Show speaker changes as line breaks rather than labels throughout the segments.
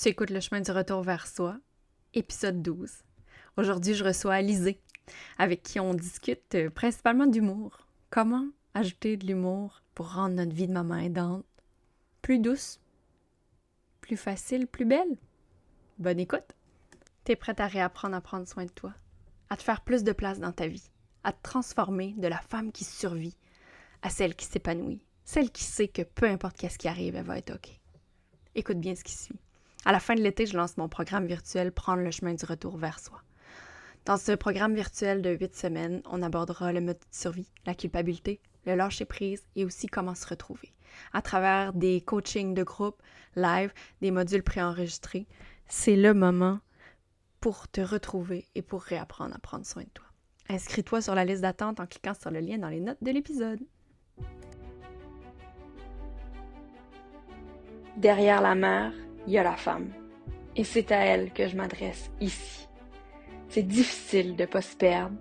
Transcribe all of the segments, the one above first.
Tu écoutes Le chemin du retour vers soi, épisode 12. Aujourd'hui, je reçois Alizé, avec qui on discute euh, principalement d'humour. Comment ajouter de l'humour pour rendre notre vie de maman aidante? Plus douce, plus facile, plus belle? Bonne écoute! T'es prête à réapprendre à prendre soin de toi, à te faire plus de place dans ta vie, à te transformer de la femme qui survit à celle qui s'épanouit, celle qui sait que peu importe qu'est-ce qui arrive, elle va être OK. Écoute bien ce qui suit. À la fin de l'été, je lance mon programme virtuel Prendre le chemin du retour vers soi. Dans ce programme virtuel de huit semaines, on abordera le mode de survie, la culpabilité, le lâcher prise et aussi comment se retrouver. À travers des coachings de groupe, live, des modules préenregistrés, c'est le moment pour te retrouver et pour réapprendre à prendre soin de toi. Inscris-toi sur la liste d'attente en cliquant sur le lien dans les notes de l'épisode. Derrière la mère, il y a la femme. Et c'est à elle que je m'adresse ici. C'est difficile de ne pas se perdre.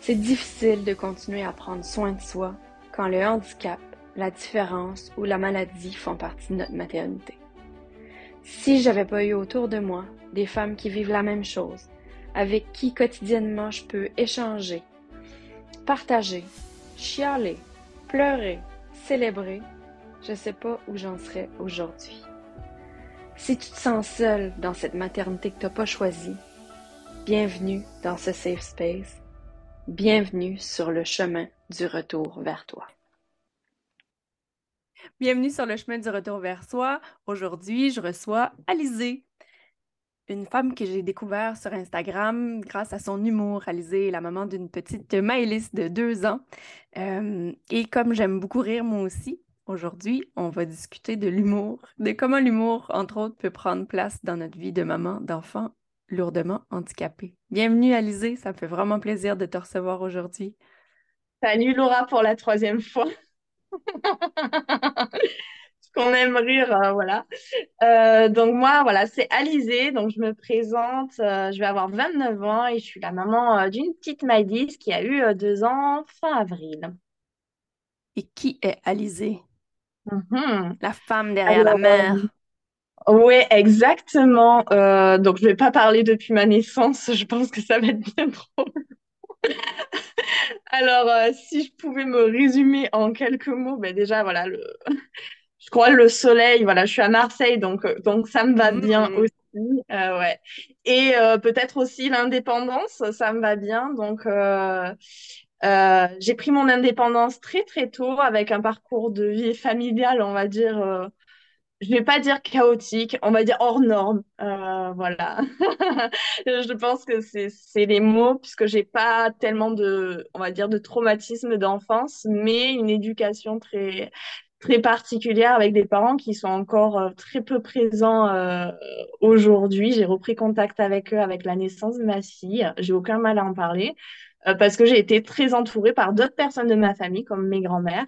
C'est difficile de continuer à prendre soin de soi quand le handicap, la différence ou la maladie font partie de notre maternité. Si j'avais pas eu autour de moi des femmes qui vivent la même chose, avec qui quotidiennement je peux échanger, partager, chialer, pleurer, célébrer, je sais pas où j'en serais aujourd'hui. Si tu te sens seule dans cette maternité que tu n'as pas choisie, bienvenue dans ce safe space. Bienvenue sur le chemin du retour vers toi. Bienvenue sur le chemin du retour vers soi. Aujourd'hui, je reçois Alizé, une femme que j'ai découvert sur Instagram grâce à son humour. Alizé est la maman d'une petite Maëlys de deux ans. Euh, et comme j'aime beaucoup rire moi aussi, Aujourd'hui, on va discuter de l'humour, de comment l'humour, entre autres, peut prendre place dans notre vie de maman d'enfant lourdement handicapé. Bienvenue, Alizé, ça me fait vraiment plaisir de te recevoir aujourd'hui.
Salut Laura pour la troisième fois. qu'on aime rire, euh, voilà. Euh, donc moi, voilà, c'est Alizé, donc je me présente, euh, je vais avoir 29 ans et je suis la maman d'une petite Maïdis qui a eu deux ans fin avril.
Et qui est Alizé? Mhm. La femme derrière la mère.
oui, exactement. Euh, donc, je vais pas parler depuis ma naissance. Je pense que ça va être bien drôle. Alors, euh, si je pouvais me résumer en quelques mots, ben déjà, voilà, le... je crois le soleil, voilà, je suis à Marseille, donc, euh, donc ça me va bien mhm. aussi. ouais. Et peut-être aussi l'indépendance, ça me va bien. Donc, euh, j'ai pris mon indépendance très très tôt avec un parcours de vie familiale, on va dire, euh, je vais pas dire chaotique, on va dire hors norme. Euh, voilà. je pense que c'est les mots puisque j'ai pas tellement de, on va dire, de traumatisme d'enfance, mais une éducation très très particulière avec des parents qui sont encore très peu présents aujourd'hui. J'ai repris contact avec eux avec la naissance de ma fille. J'ai aucun mal à en parler. Euh, parce que j'ai été très entourée par d'autres personnes de ma famille, comme mes grands-mères.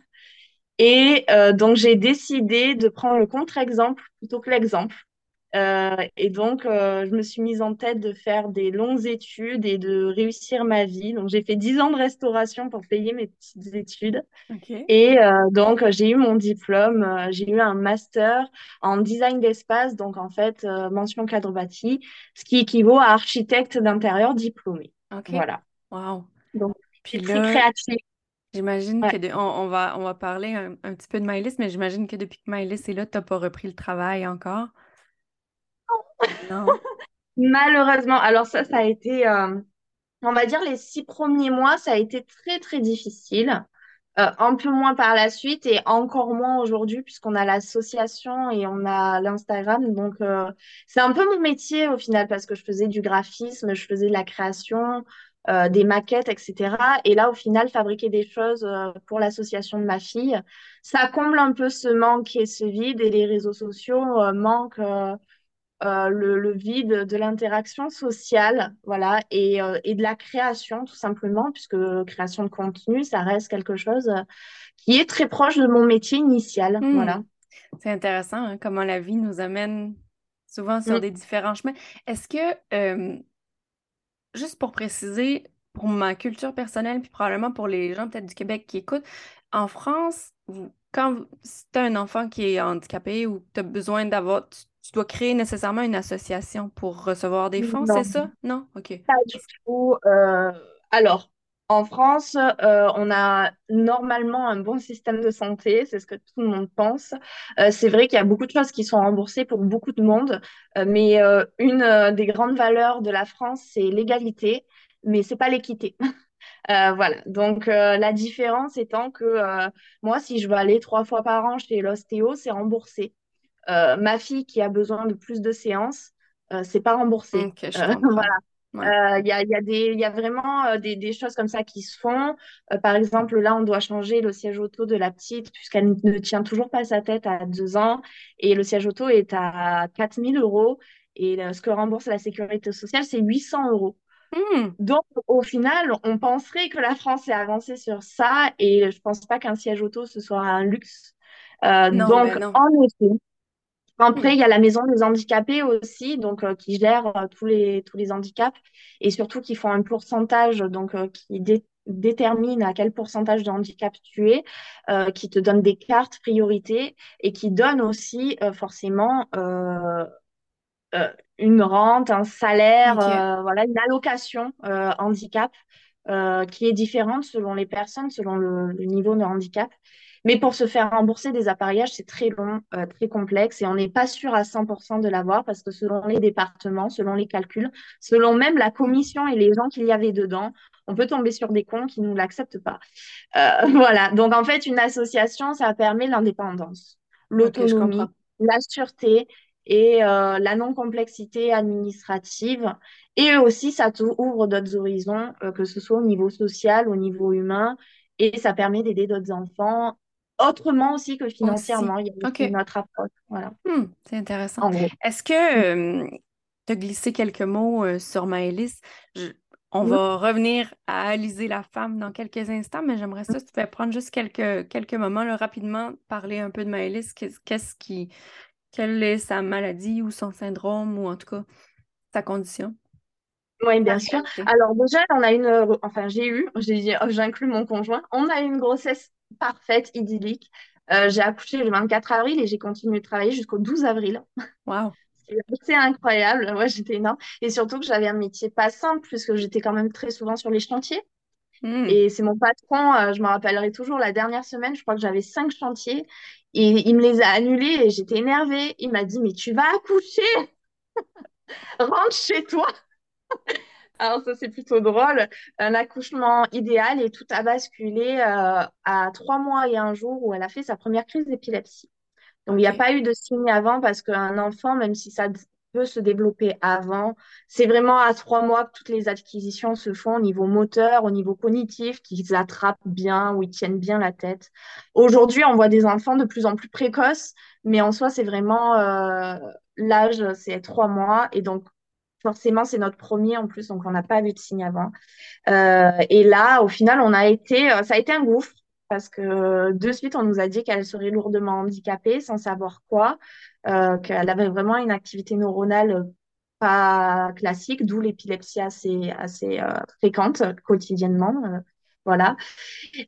Et euh, donc, j'ai décidé de prendre le contre-exemple plutôt que l'exemple. Euh, et donc, je me suis mise en tête de faire des longues études et de réussir ma vie. Donc, j'ai fait 10 ans de restauration pour payer mes petites études. Et donc, j'ai eu mon diplôme. j'ai eu un master en design d'espace. Donc, en fait, mention cadre bâti, ce qui équivaut à architecte d'intérieur diplômé. Voilà.
Wow.
Donc, Puis très créatif.
J'imagine que on, va, on va parler un, petit peu de Maëlys, mais j'imagine que depuis que Maëlys est là, tu n'as pas repris le travail encore?
Non. Malheureusement. Alors ça, ça a été, euh, on va dire, les six premiers mois, ça a été très, très difficile. Euh, un peu moins par la suite et encore moins aujourd'hui puisqu'on a l'association et on a l'Instagram. Donc, euh, c'est un peu mon métier au final parce que je faisais du graphisme, je faisais de la création, euh, des maquettes, etc. Et là, au final, fabriquer des choses euh, pour l'association de ma fille, ça comble un peu ce manque et ce vide. Et les réseaux sociaux euh, manquent le, vide de l'interaction sociale, voilà, et, de la création, tout simplement, puisque création de contenu, ça reste quelque chose qui est très proche de mon métier initial, hmm. voilà.
C'est intéressant hein, comment la vie nous amène souvent sur hmm. des différents chemins. Est-ce que juste pour préciser, pour ma culture personnelle, puis probablement pour les gens peut-être du Québec qui écoutent, en France, quand tu as un enfant qui est handicapé ou tu as besoin d'avoir, tu, tu dois créer nécessairement une association pour recevoir des fonds, c'est ça? Non? OK.
Pas du tout. Euh, alors, en France, euh, on a normalement un bon système de santé, c'est ce que tout le monde pense. Euh, c'est vrai qu'il y a beaucoup de choses qui sont remboursées pour beaucoup de monde, mais une des grandes valeurs de la France, c'est l'égalité, mais c'est pas l'équité. voilà. Donc la différence étant que moi, si je veux aller trois fois par an chez l'ostéo, c'est remboursé. Euh, ma fille qui a besoin de plus de séances, euh, c'est pas remboursé. Euh, voilà. Il y, a, y, a y a vraiment des, des, choses comme ça qui se font. par exemple, là, on doit changer le siège auto de la petite puisqu'elle ne tient toujours pas sa tête à deux ans et le siège auto est à 4000 euros et ce que rembourse la sécurité sociale, c'est 800 euros. Hmm. Donc, au final, on penserait que la France est avancée sur ça et je pense pas qu'un siège auto, ce soit un luxe. donc, ben en effet, après, il y a la maison des handicapés aussi, donc euh, qui gère euh, tous les tous les handicaps et surtout qui font un pourcentage, donc euh, qui détermine à quel pourcentage de handicap tu es, qui te donne des cartes priorité et qui donne aussi forcément une rente, un salaire, voilà, une allocation handicap qui est différente selon les personnes, selon le niveau de handicap. Mais pour se faire rembourser des appareillages, c'est très long, euh, très complexe et on n'est pas sûr à 100% de l'avoir parce que selon les départements, selon les calculs, selon même la commission et les gens qu'il y avait dedans, on peut tomber sur des cons qui ne l'acceptent pas. Euh, voilà. Donc en fait, une association, ça permet l'indépendance, l'autonomie, la sûreté et euh, la non-complexité administrative. Et aussi, ça ouvre d'autres horizons, que ce soit au niveau social, au niveau humain, et ça permet d'aider d'autres enfants autrement aussi que financièrement. Il y a notre approche. Voilà.
Hmm, c'est intéressant. Est-ce que euh, tu as glissé quelques mots euh, sur Maëlys? On va revenir à Alizé la femme dans quelques instants, mais j'aimerais ça, si tu pouvais prendre juste quelques, quelques moments, là, rapidement, parler un peu de Maëlys. Qu'est-ce qui. Quelle est sa maladie ou son syndrome ou en tout cas sa condition?
Oui, bien sûr. Alors déjà, on a une, enfin j'ai eu, j'inclus mon conjoint, on a eu une grossesse parfaite, idyllique. Euh, j'ai accouché le 24 avril et j'ai continué de travailler jusqu'au 12 avril.
Wow.
C'est incroyable, moi j'étais énorme. Et surtout que j'avais un métier pas simple puisque j'étais quand même très souvent sur les chantiers. Hmm. Et c'est mon patron, euh, je me rappellerai toujours, la dernière semaine, je crois que j'avais cinq chantiers et il me les a annulés et j'étais énervée. Il m'a dit, mais tu vas accoucher, rentre chez toi. Alors ça, c'est plutôt drôle. Un accouchement idéal et tout a basculé euh, à trois mois et un jour où elle a fait sa première crise d'épilepsie. Donc, il n'y a pas eu de signe avant parce qu'un enfant, même si ça peut se développer avant, c'est vraiment à trois mois que toutes les acquisitions se font au niveau moteur, au niveau cognitif, qu'ils attrapent bien ou ils tiennent bien la tête. Aujourd'hui, on voit des enfants de plus en plus précoces, mais en soi, c'est vraiment euh, l'âge, c'est trois mois. Et donc, forcément, c'est notre premier en plus, donc on n'a pas vu de signe avant. Euh, et là, au final, on a été, euh, ça a été un gouffre parce que de suite, on nous a dit qu'elle serait lourdement handicapée sans savoir quoi, euh, qu'elle avait vraiment une activité neuronale pas classique, d'où l'épilepsie assez, assez fréquente quotidiennement. Voilà.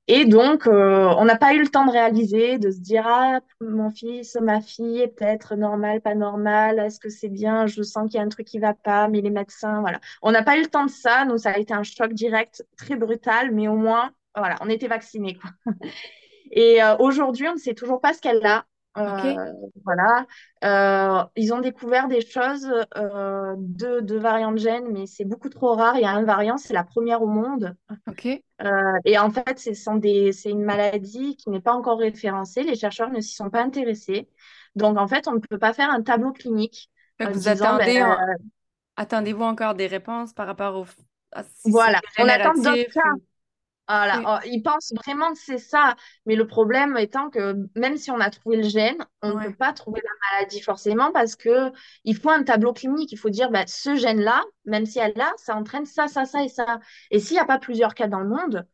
Et donc, euh, on n'a pas eu le temps de réaliser, de se dire, ah, mon fils, ma fille est peut-être normal, pas normal, est-ce que c'est bien, je sens qu'il y a un truc qui va pas, mais les médecins, voilà. On n'a pas eu le temps de ça, donc ça a été un choc direct, très brutal, mais au moins, voilà, on était vaccinés. Et euh, aujourd'hui, on ne sait toujours pas ce qu'elle a. Euh, voilà. Euh, ils ont découvert des choses, euh, de, de variants de gènes, mais c'est beaucoup trop rare. Il y a un variant, c'est la première au monde. et en fait, c'est une maladie qui n'est pas encore référencée. Les chercheurs ne s'y sont pas intéressés. Donc, en fait, on ne peut pas faire un tableau clinique.
vous attendez, ben, attendez-vous encore des réponses par rapport au...
voilà, on attend d'autres cas. Voilà, oh, ils pensent vraiment que c'est ça. Mais le problème étant que même si on a trouvé le gène, on ne peut pas trouver la maladie forcément parce que il faut un tableau clinique. Il faut dire, bah, ce gène-là, même si elle l'a, ça entraîne ça, ça, ça et ça. Et s'il n'y a pas plusieurs cas dans le monde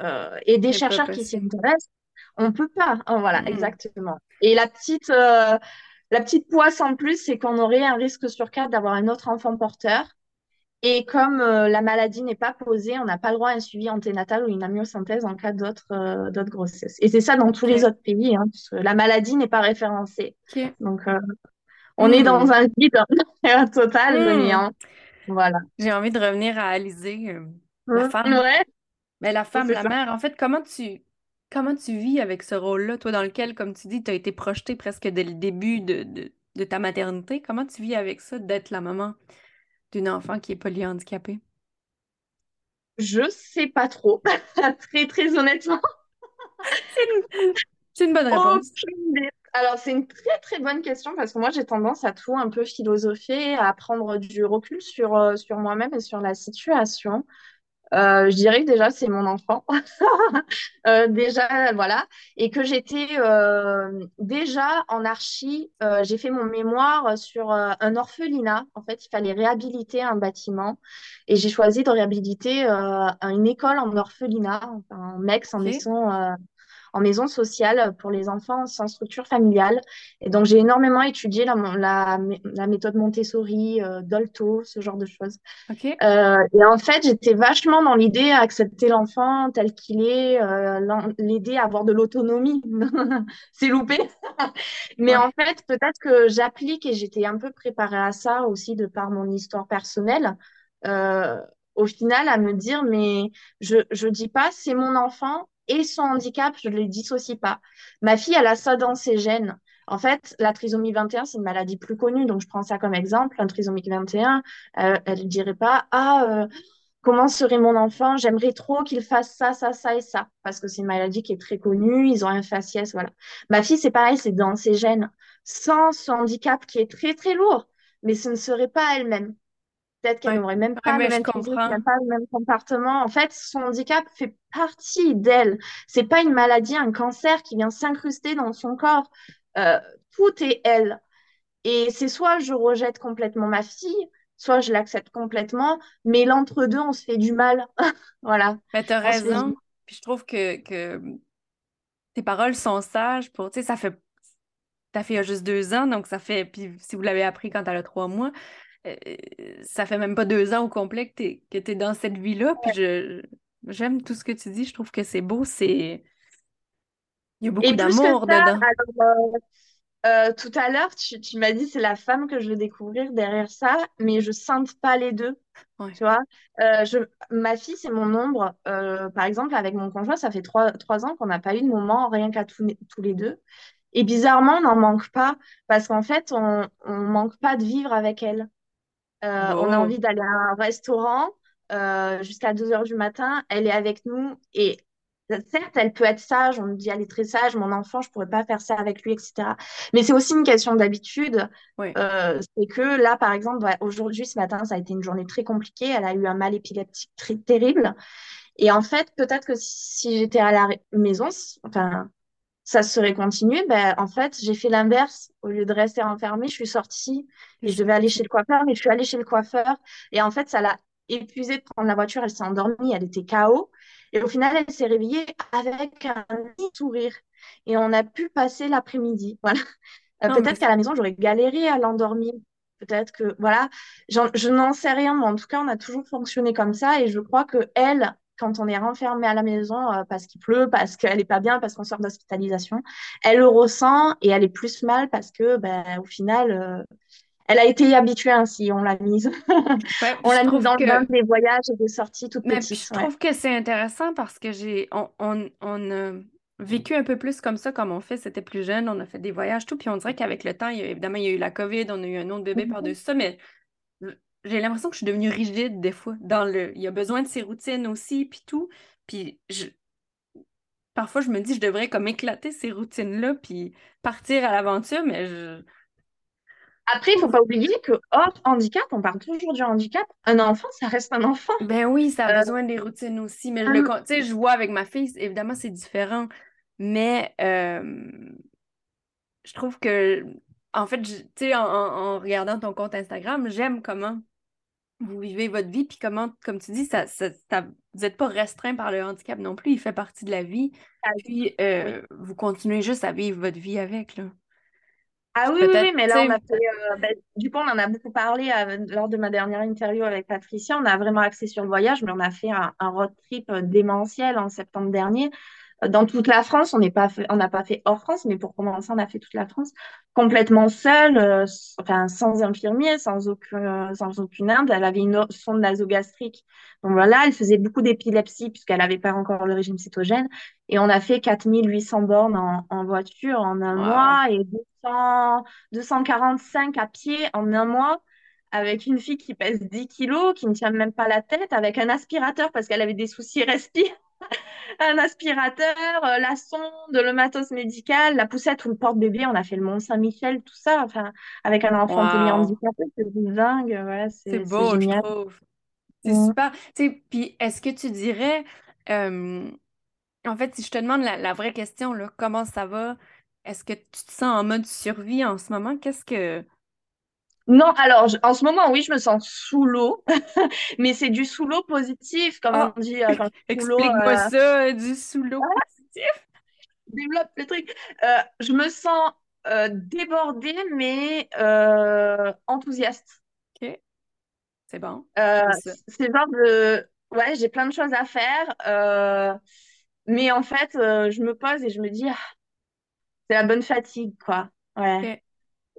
euh, et des chercheurs qui s'y intéressent, on ne peut pas. Oh, voilà, exactement. Et la petite, euh, la petite poisse en plus, c'est qu'on aurait un risque sur quatre d'avoir un autre enfant porteur. Et comme euh, la maladie n'est pas posée, on n'a pas le droit à un suivi anténatal ou une amyosynthèse en cas d'autres euh, grossesses. Et c'est ça dans tous les autres pays, hein, la maladie n'est pas référencée. Donc euh, On est dans
Hmm.
un vide total néant. Voilà.
J'ai envie de revenir à Alizée, euh, la
Mm.
femme.
Ouais,
Mais la femme, la
ça.
mère, en fait, comment tu comment tu vis avec ce rôle-là, toi, dans lequel, comme tu dis, tu as été projetée presque dès le début de, de, de ta maternité? Comment tu vis avec ça, d'être la maman? D'une enfant qui est polyhandicapée?
Je sais pas trop. Très, très honnêtement.
C'est une, bonne réponse.
Aucune. Alors, c'est une très, très bonne question parce que moi, j'ai tendance à tout un peu philosopher, à prendre du recul sur, euh, sur moi-même et sur la situation. Euh, je dirais que déjà, c'est mon enfant. Euh, déjà, voilà. Et que j'étais euh, déjà en archi, euh, j'ai fait mon mémoire sur euh, un orphelinat. En fait, il fallait réhabiliter un bâtiment. Et j'ai choisi de réhabiliter euh, une école en orphelinat, enfin, en MEX, en
OK.
maison, euh, en maison sociale pour les enfants sans structure familiale. Et donc, j'ai énormément étudié la, la, la méthode Montessori, euh, Dolto, ce genre de choses. Euh, et en fait, j'étais vachement dans l'idée à accepter l'enfant tel qu'il est, euh, l'aider à avoir de l'autonomie. C'est loupé. Mais
Ouais.
en fait, peut-être que j'applique et j'étais un peu préparée à ça aussi de par mon histoire personnelle. Euh, au final, à me dire, mais je, je dis pas, c'est mon enfant et son handicap, je ne le dissocie pas. Ma fille, elle a ça dans ses gènes. En fait, la trisomie 21, c'est une maladie plus connue, donc je prends ça comme exemple. Un trisomique 21, euh, elle ne dirait pas, ah, euh, comment serait mon enfant? J'aimerais trop qu'il fasse ça, ça, ça et ça, parce que c'est une maladie qui est très connue, ils ont un faciès, voilà. Ma fille, c'est pareil, c'est dans ses gènes, sans ce handicap qui est très, très lourd, mais ce ne serait pas elle-même. Peut-être qu'elle
Ouais.
n'aurait même
Ouais,
pas le même physique,
comprends.
même pas le même comportement. En fait, son handicap fait partie d'elle. C'est pas une maladie, un cancer qui vient s'incruster dans son corps. Euh, tout est elle. Et c'est soit je rejette complètement ma fille, soit je l'accepte complètement, mais l'entre-deux, on se fait du mal. Voilà,
Mais t'as
du
raison. Puis je trouve que, que tes paroles sont sages pour, tu sais, ça fait, ta fille a juste deux ans, donc ça fait, puis si vous l'avez appris quand elle a trois mois, euh, ça fait même pas deux ans au complet que que t'es dans cette vie-là, puis je, j'aime tout ce que tu dis, je trouve que c'est beau, c'est, il y a beaucoup d'amour dedans.
alors, euh, euh, tout à l'heure, tu, tu m'as dit c'est la femme que je veux découvrir derrière ça, mais je sente pas les deux.
Ouais.
Tu vois, Euh, je, ma fille, c'est mon ombre. Euh, par exemple, avec mon conjoint, ça fait trois, trois ans qu'on n'a pas eu de moment rien qu'à tous, les deux. Et bizarrement, on n'en manque pas parce qu'en fait, on on manque pas de vivre avec elle. Euh, on a envie d'aller à un restaurant euh, jusqu'à 2 heures du matin. Elle est avec nous et certes, elle peut être sage. On me dit, elle est très sage. Mon enfant, je pourrais pas faire ça avec lui, etc. Mais c'est aussi une question d'habitude. Euh, c'est que là, par exemple, ouais, aujourd'hui, ce matin, ça a été une journée très compliquée. Elle a eu un mal épileptique très terrible. Et en fait, peut-être que si j'étais à la maison, enfin, ça serait continué, ben, en fait, j'ai fait l'inverse. Au lieu de rester enfermée, je suis sortie et je devais aller chez le coiffeur, mais je suis allée chez le coiffeur. Et en fait, ça l'a épuisée de prendre la voiture. Elle s'est endormie, elle était KO. Et au final, elle s'est réveillée avec un sourire. Et on a pu passer l'après-midi. Voilà. Euh, peut-être qu'à la maison, j'aurais galéré à l'endormir. Peut-être que, voilà, je n'en sais rien, mais en tout cas, on a toujours fonctionné comme ça. Et je crois que elle, quand on est renfermé à la maison euh, parce qu'il pleut, parce qu'elle est pas bien, parce qu'on sort d'hospitalisation, elle le ressent et elle est plus mal parce que, ben, au final, euh, elle a été habituée ainsi. On l'a mise,
ouais,
on l'a mise
trouve
dans le bain
que
des voyages et des sorties toutes
Mais
petites.
je
Ouais.
trouve que c'est intéressant parce que j'ai on, on, on a vécu un peu plus comme ça comme on fait, c'était plus jeune, on a fait des voyages, tout, puis on dirait qu'avec le temps, il y a, évidemment, il y a eu la COVID, on a eu un autre bébé
Mhm.
par-dessus ça, mais j'ai l'impression que je suis devenue rigide des fois. Dans le, il y a besoin de ses routines aussi, puis tout. Puis je, parfois, je me dis, je devrais comme éclater ces routines-là, puis partir à l'aventure, mais je
Après, il faut pas oublier que hors handicap, on parle toujours du handicap. Un enfant, ça reste un enfant.
Ben oui, ça a
Euh,
besoin des routines aussi, mais je le, tu sais, je vois avec ma fille, évidemment, c'est différent, mais euh, je trouve que, en fait, tu sais, en, en- en regardant ton compte Instagram, j'aime comment vous vivez votre vie, puis comment, comme tu dis, ça, ça, ça- vous n'êtes pas restreint par le handicap non plus, il fait partie de la vie, puis
oui.
euh, vous continuez juste à vivre votre vie avec, là.
Ah oui, oui, mais là, on a fait, euh, ben, du coup, on en a beaucoup parlé euh, lors de ma dernière interview avec Patricia. On a vraiment axé sur le voyage, mais on a fait un, un road trip démentiel en septembre dernier. Dans toute la France. On n'est pas fait- on n'a pas fait hors France, mais pour commencer, on a fait toute la France complètement seule, euh, enfin sans infirmier, sans aucun, sans aucune aide. Elle avait une sonde nasogastrique. Donc voilà, elle faisait beaucoup d'épilepsie puisqu'elle n'avait pas encore le régime cétogène. Et on a fait 4800 bornes en, en voiture en un
Wow.
mois et 200, 245 à pied en un mois. Avec une fille qui pèse 10 kilos, qui ne tient même pas la tête, avec un aspirateur parce qu'elle avait des soucis respi un aspirateur, euh, la sonde, le matos médical, la poussette ou le porte-bébé. On a fait le Mont-Saint-Michel, tout ça, enfin, avec un enfant
Wow.
polyhandicapé, c'est dingue, voilà,
C'est beau, je trouve. C'est super. Puis est-ce que tu dirais, euh, en fait, si je te demande la, la vraie question, là, comment ça va? Est-ce que tu te sens en mode survie en ce moment? Qu'est-ce que...
Non, alors, je- en ce moment, oui, je me sens sous l'eau, mais c'est du sous l'eau positif, comme on
Ah,
dit, euh, quand je suis sous l'eau,
explique-moi
euh,
ça, du sous l'eau positif.
développe le truc. Euh, je me sens euh, débordée, mais euh, enthousiaste.
OK, c'est bon.
Euh,
J'aime ça.
c'est genre de... Ouais, j'ai plein de choses à faire, euh, mais en fait, euh, je me pose et je me dis, ah, c'est la bonne fatigue, quoi. Ouais.
OK.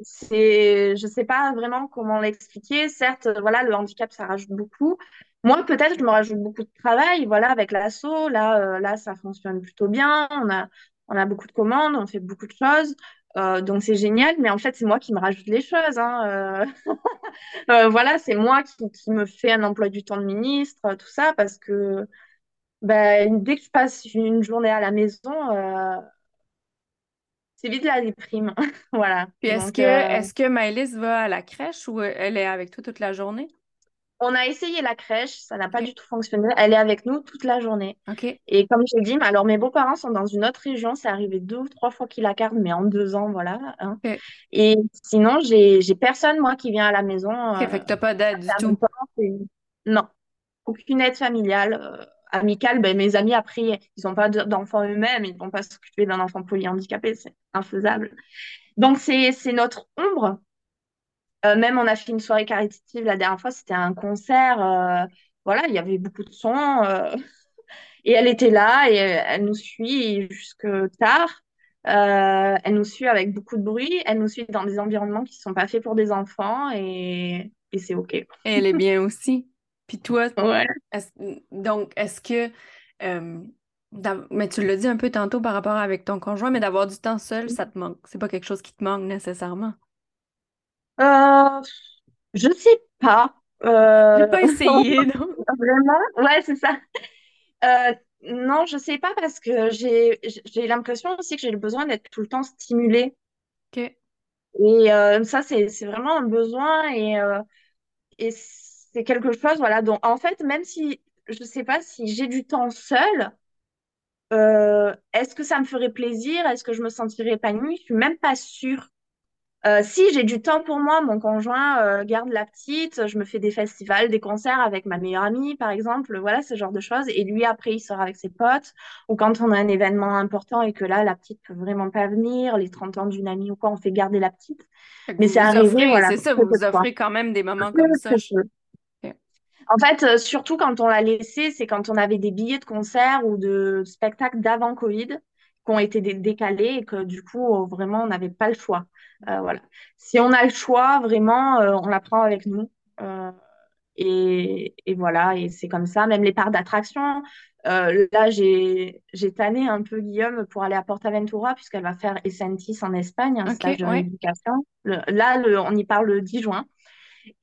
C'est, je sais pas vraiment comment l'expliquer. Certes, voilà, le handicap, ça rajoute beaucoup. Moi, peut-être, je me rajoute beaucoup de travail, voilà, avec l'asso. Là, euh, là, ça fonctionne plutôt bien. On a, on a beaucoup de commandes, on fait beaucoup de choses. Euh, donc, c'est génial. Mais en fait, c'est moi qui me rajoute les choses. hein. Euh, voilà, c'est moi qui, qui me fais un emploi du temps de ministre, tout ça, parce que ben, dès que je passe une journée à la maison, c'est vite la déprime. Voilà.
Puis est-ce que,
euh,
est-ce que Maëlys va à la crèche ou elle est avec toi toute la journée?
On a essayé la crèche, ça n'a pas du tout fonctionné. Elle est avec nous toute la journée.
OK.
Et comme j'ai dit, alors mes beaux-parents sont dans une autre région. C'est arrivé deux ou trois fois qu'ils la gardent, mais en deux ans, voilà. hein. Et sinon, j'ai j'ai personne, moi, qui vient à la maison. Euh,
fait que t'as pas d'aide du tout.
Non, aucune aide familiale. euh, amicale, ben, mes amis, après, ils n'ont pas de- d'enfants eux-mêmes. Ils ne vont pas s'occuper d'un enfant polyhandicapé. C'est infaisable. Donc, c'est notre ombre. Euh, même, on a fait une soirée caritative la dernière fois. C'était un concert. euh, voilà, il y avait beaucoup de sons. euh, Et elle était là et elle nous suit jusque tard. Elle nous suit avec beaucoup de bruit. Elle nous suit dans des environnements qui ne sont pas faits pour des enfants et, et c'est OK.
Elle est bien aussi. Puis toi,
Ouais.
donc, est-ce que... euh, mais tu l'as dit un peu tantôt par rapport avec ton conjoint, mais d'avoir du temps seul, ça te manque? C'est pas quelque chose qui te manque nécessairement?
Euh, je sais pas.
J'ai
Euh,
pas essayé, non?
vraiment? Ouais, c'est ça. Euh, non, je sais pas parce que j'ai j'ai l'impression aussi que j'ai le besoin d'être tout le temps stimulée.
OK.
Et euh, ça, c'est c'est vraiment un besoin et, et c'est quelque chose, voilà. Donc, en fait, même si je sais pas si j'ai du temps seul, euh, est-ce que ça me ferait plaisir? Est-ce que je me sentirais épanouie? Je suis même pas sûre. Euh, si j'ai du temps pour moi, mon conjoint euh, garde la petite, je me fais des festivals, des concerts avec ma meilleure amie, par exemple, voilà ce genre de choses. Et lui, après, il sort avec ses potes. Ou quand on a un événement important et que là, la petite peut vraiment pas venir, les 30 ans d'une amie ou quoi, on fait garder la petite. Mais c'est arrivé,
offrez,
voilà,
c'est ça, vous vous offrez quand même des moments comme ça. Je-.
En fait, euh, surtout quand on l'a laissé, c'est quand on avait des billets de concert ou de spectacles d'avant Covid qui ont été dé- décalés et que du coup, euh, vraiment, on n'avait pas le choix. Euh, voilà. Si on a le choix, vraiment, euh, on la prend avec nous. Et, et voilà, et c'est comme ça. Même les parcs d'attraction. Là, j'ai j'ai tanné un peu Guillaume pour aller à PortAventura puisqu'elle va faire Essentis en Espagne, un stage de
ouais.
rééducation. Le- là, le- on y parle le 10 juin.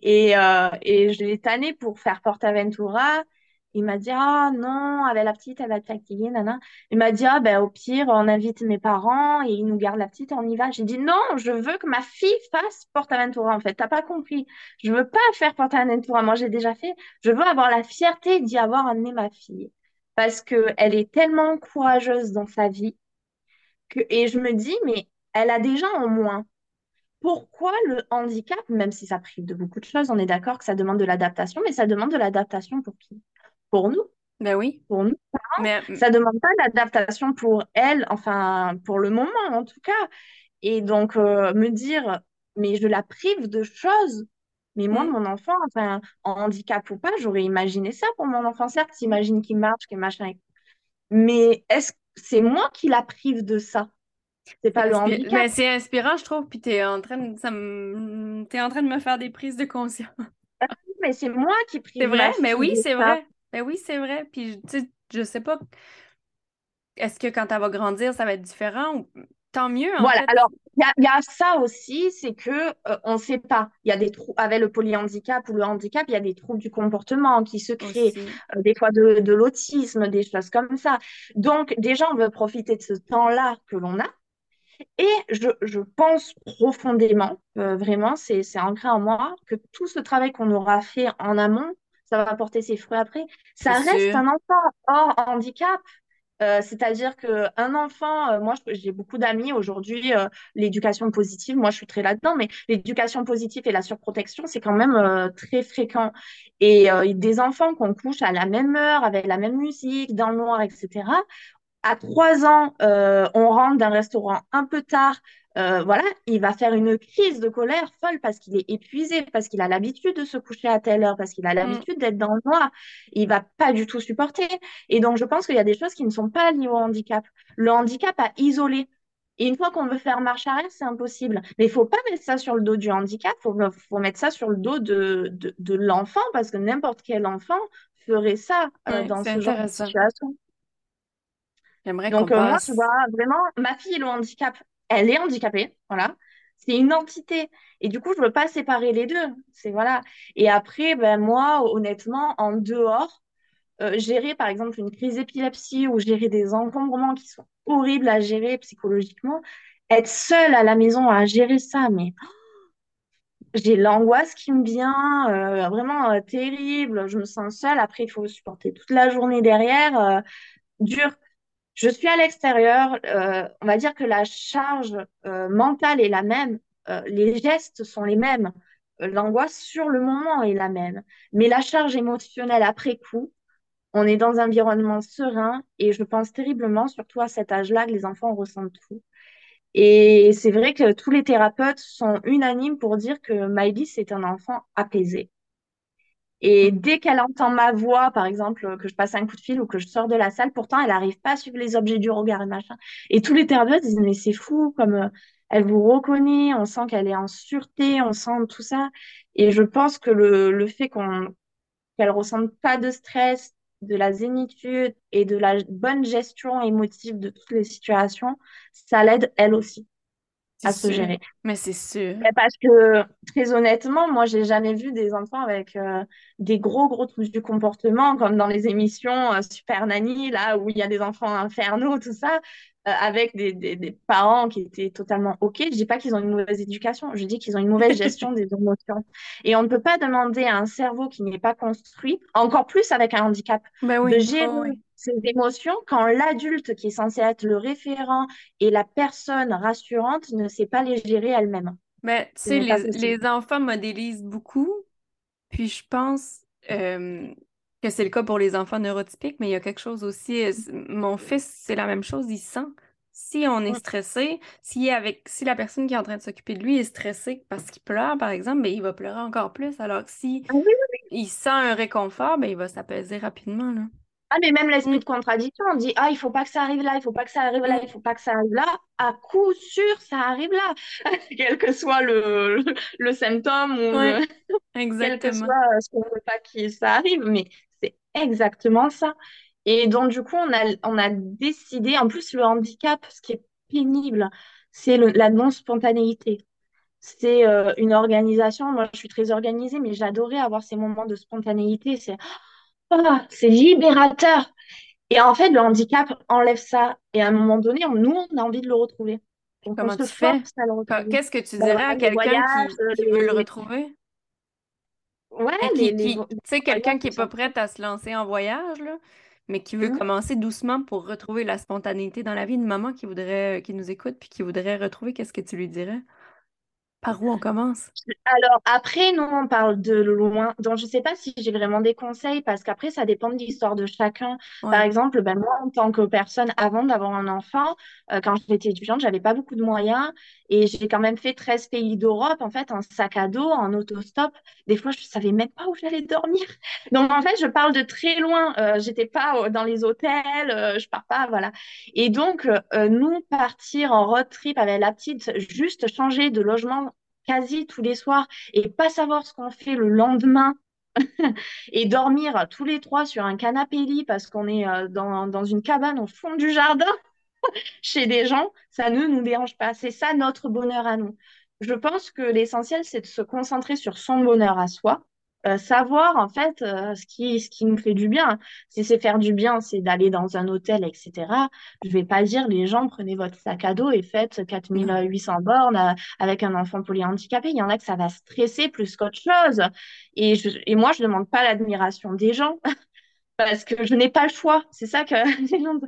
Et, euh, et je l'ai tanné pour faire PortAventura. Il m'a dit, ah non, avec la petite, elle va te fatiguer, nana. Il m'a dit, ah ben au pire, on invite mes parents et ils nous gardent la petite et on y va. J'ai dit, non, je veux que ma fille fasse PortAventura, en fait. T'as pas compris. Je veux pas faire PortAventura. Moi, j'ai déjà fait. Je veux avoir la fierté d'y avoir amené ma fille. Parce que elle est tellement courageuse dans sa vie que, et je me dis, mais elle a déjà en moins. Pourquoi le handicap, même si ça prive de beaucoup de choses, on est d'accord que ça demande de l'adaptation, mais ça demande de l'adaptation pour qui? Pour nous,
Ben oui.
pour nous.
Mais
Ça demande pas l'adaptation pour elle, enfin pour le moment en tout cas. Et donc euh, me dire, mais je la prive de choses. Mais moi,
mm,
mon enfant, enfin, en handicap ou pas, j'aurais imaginé ça pour mon enfant. Certes, s'imagine qu'il marche, qu'il machin. Mais est-ce c'est moi qui la prive de ça? C'est pas le handicap.
Mais c'est inspirant, je trouve, puis t'es en train de, ça es en train de me faire des prises de conscience.
mais c'est moi qui prive.
C'est vrai, mais oui, c'est vrai. Mais oui, c'est vrai. Puis, tu sais, je sais pas, est-ce que quand elle va grandir, ça va être différent ou tant mieux. En
voilà, alors il y, a ça aussi, c'est que euh, on ne sait pas. Il y a des trous avec le polyhandicap ou le handicap, il y a des troubles du comportement qui se créent, euh, des fois de, de l'autisme, des choses comme ça. Donc déjà, on veut profiter de ce temps-là que l'on a. Et je, je pense profondément, euh, vraiment, c'est ancré en moi, que tout ce travail qu'on aura fait en amont, ça va porter ses fruits après. Ça reste un enfant hors handicap. Euh, c'est-à-dire qu'un enfant, euh, moi j'ai beaucoup d'amis aujourd'hui, euh, l'éducation positive, moi je suis très là-dedans, mais l'éducation positive et la surprotection, c'est quand même très fréquent. Et des enfants qu'on couche à la même heure, avec la même musique, dans le noir, etc. À trois ans, on rentre d'un restaurant un peu tard, euh, voilà, il va faire une crise de colère folle parce qu'il est épuisé, parce qu'il a l'habitude de se coucher à telle heure, parce qu'il a mm. l'habitude d'être dans le noir. Il va pas du tout supporter. Et donc, je pense qu'il y a des choses qui ne sont pas liées au handicap. Le handicap a isolé. Et une fois qu'on veut faire marche arrière, c'est impossible. Mais il faut pas mettre ça sur le dos du handicap, il faut, faut, mettre ça sur le dos de, de, l'enfant, parce que n'importe quel enfant ferait ça euh, dans ce genre de situation. Donc, euh, moi, tu vois, vraiment, ma fille, le handicap, elle est handicapée, voilà. C'est une entité. Et du coup, je ne veux pas séparer les deux. C'est voilà. Et après, ben, moi, honnêtement, en dehors, euh, gérer par exemple une crise d'épilepsie ou gérer des encombrements qui sont horribles à gérer psychologiquement, être seule à la maison à gérer ça, mais j'ai l'angoisse qui me vient, euh, vraiment euh, terrible. Je me sens seule. Après, il faut supporter toute la journée derrière. dur. Je suis à l'extérieur, euh, on va dire que la charge euh, mentale est la même, euh, les gestes sont les mêmes, l'angoisse sur le moment est la même, mais la charge émotionnelle après coup, on est dans un environnement serein et je pense terriblement, surtout à cet âge-là, que les enfants ressentent tout. Et c'est vrai que tous les thérapeutes sont unanimes pour dire que Miley, c'est un enfant apaisé. Et dès qu'elle entend ma voix, par exemple, que je passe un coup de fil ou que je sors de la salle, pourtant, elle n'arrive pas à suivre les objets du regard et machin. Et tous les thérapeutes disent, mais c'est fou, comme euh, elle vous reconnaît, on sent qu'elle est en sûreté, on sent tout ça. Et je pense que le, le fait qu'on qu'elle ressente pas de stress, de la zénitude et de la bonne gestion émotive de toutes les situations, ça l'aide elle aussi à se gérer.
Mais c'est sûr.
parce que, très honnêtement, moi, j'ai jamais vu des enfants avec euh, des gros, gros troubles du comportement, comme dans les émissions euh, Super Nanny, là, où il y a des enfants infernaux, tout ça. Euh, avec des, des, parents qui étaient totalement OK. Je dis pas qu'ils ont une mauvaise éducation, je dis qu'ils ont une mauvaise gestion des émotions. Et on ne peut pas demander à un cerveau qui n'est pas construit, encore plus avec un handicap,
bah
de gérer ses émotions quand l'adulte qui est censé être le référent et la personne rassurante ne sait pas les gérer elle-même.
Mais tu sais, les, les, enfants modélisent beaucoup. Puis je pense, euh, que c'est le cas pour les enfants neurotypiques, mais il y a quelque chose aussi. Euh, mon fils, c'est la même chose, il sent. Si on est stressé, si, avec, si la personne qui est en train de s'occuper de lui est stressée parce qu'il pleure, par exemple, ben, il va pleurer encore plus. Alors que si ah il sent un réconfort, ben, il va s'apaiser rapidement. Là.
Ah, mais même l'esprit de contradiction, on dit, ah, il faut pas que ça arrive là, il faut pas que ça arrive là, il faut pas que ça arrive là. À coup sûr, ça arrive là, quel que soit le, le, symptôme ou quel que soit ce qu'on veut pas que ça arrive. Mais exactement ça. Et donc, du coup, on a, on a décidé, en plus, le handicap, ce qui est pénible, c'est la non-spontanéité. C'est euh, une organisation, moi je suis très organisée, mais j'adorais avoir ces moments de spontanéité. C'est ah, c'est libérateur. Et en fait, le handicap enlève ça. Et à un moment donné, nous, on a envie de le retrouver.
Comment tu fais? Qu'est-ce que tu bah, dirais à quelqu'un qui, veut le retrouver?
Ouais,
tu sais, quelqu'un qui n'est pas prêt à se lancer en voyage, là, mais qui veut mmh. commencer doucement pour retrouver la spontanéité dans la vie. Une maman qui voudrait, qui nous écoute puis qui voudrait retrouver, qu'est-ce que tu lui dirais? Par où on commence?
Alors après, nous, on parle de loin. Donc, je ne sais pas si j'ai vraiment des conseils parce qu'après, ça dépend de l'histoire de chacun. Par exemple, ben, moi, en tant que personne, avant d'avoir un enfant, euh, quand j'étais étudiante, j'avais pas beaucoup de moyens et j'ai quand même fait 13 pays d'Europe, en fait, en sac à dos, en autostop. Des fois, je ne savais même pas où j'allais dormir. Donc, en fait, je parle de très loin. Euh, j'étais pas euh, dans les hôtels, euh, je pars pas, voilà. Et donc, euh, nous, partir en road trip avec la petite, juste changer de logement quasi tous les soirs et pas savoir ce qu'on fait le lendemain et dormir tous les trois sur un canapé lit parce qu'on est euh, dans, dans une cabane au fond du jardin chez des gens, ça ne nous dérange pas. C'est ça notre bonheur à nous. Je pense que l'essentiel, c'est de se concentrer sur son bonheur à soi. Euh, savoir en fait euh, ce qui, ce qui nous fait du bien. Si c'est faire du bien, c'est d'aller dans un hôtel, etc. Je vais pas dire les gens prenez votre sac à dos et faites
Non.
4800 bornes euh, avec un enfant polyhandicapé. Il y en a que ça va stresser plus qu'autre chose. Et, et moi, je demande pas l'admiration des gens parce que je n'ai pas le choix. C'est ça que les gens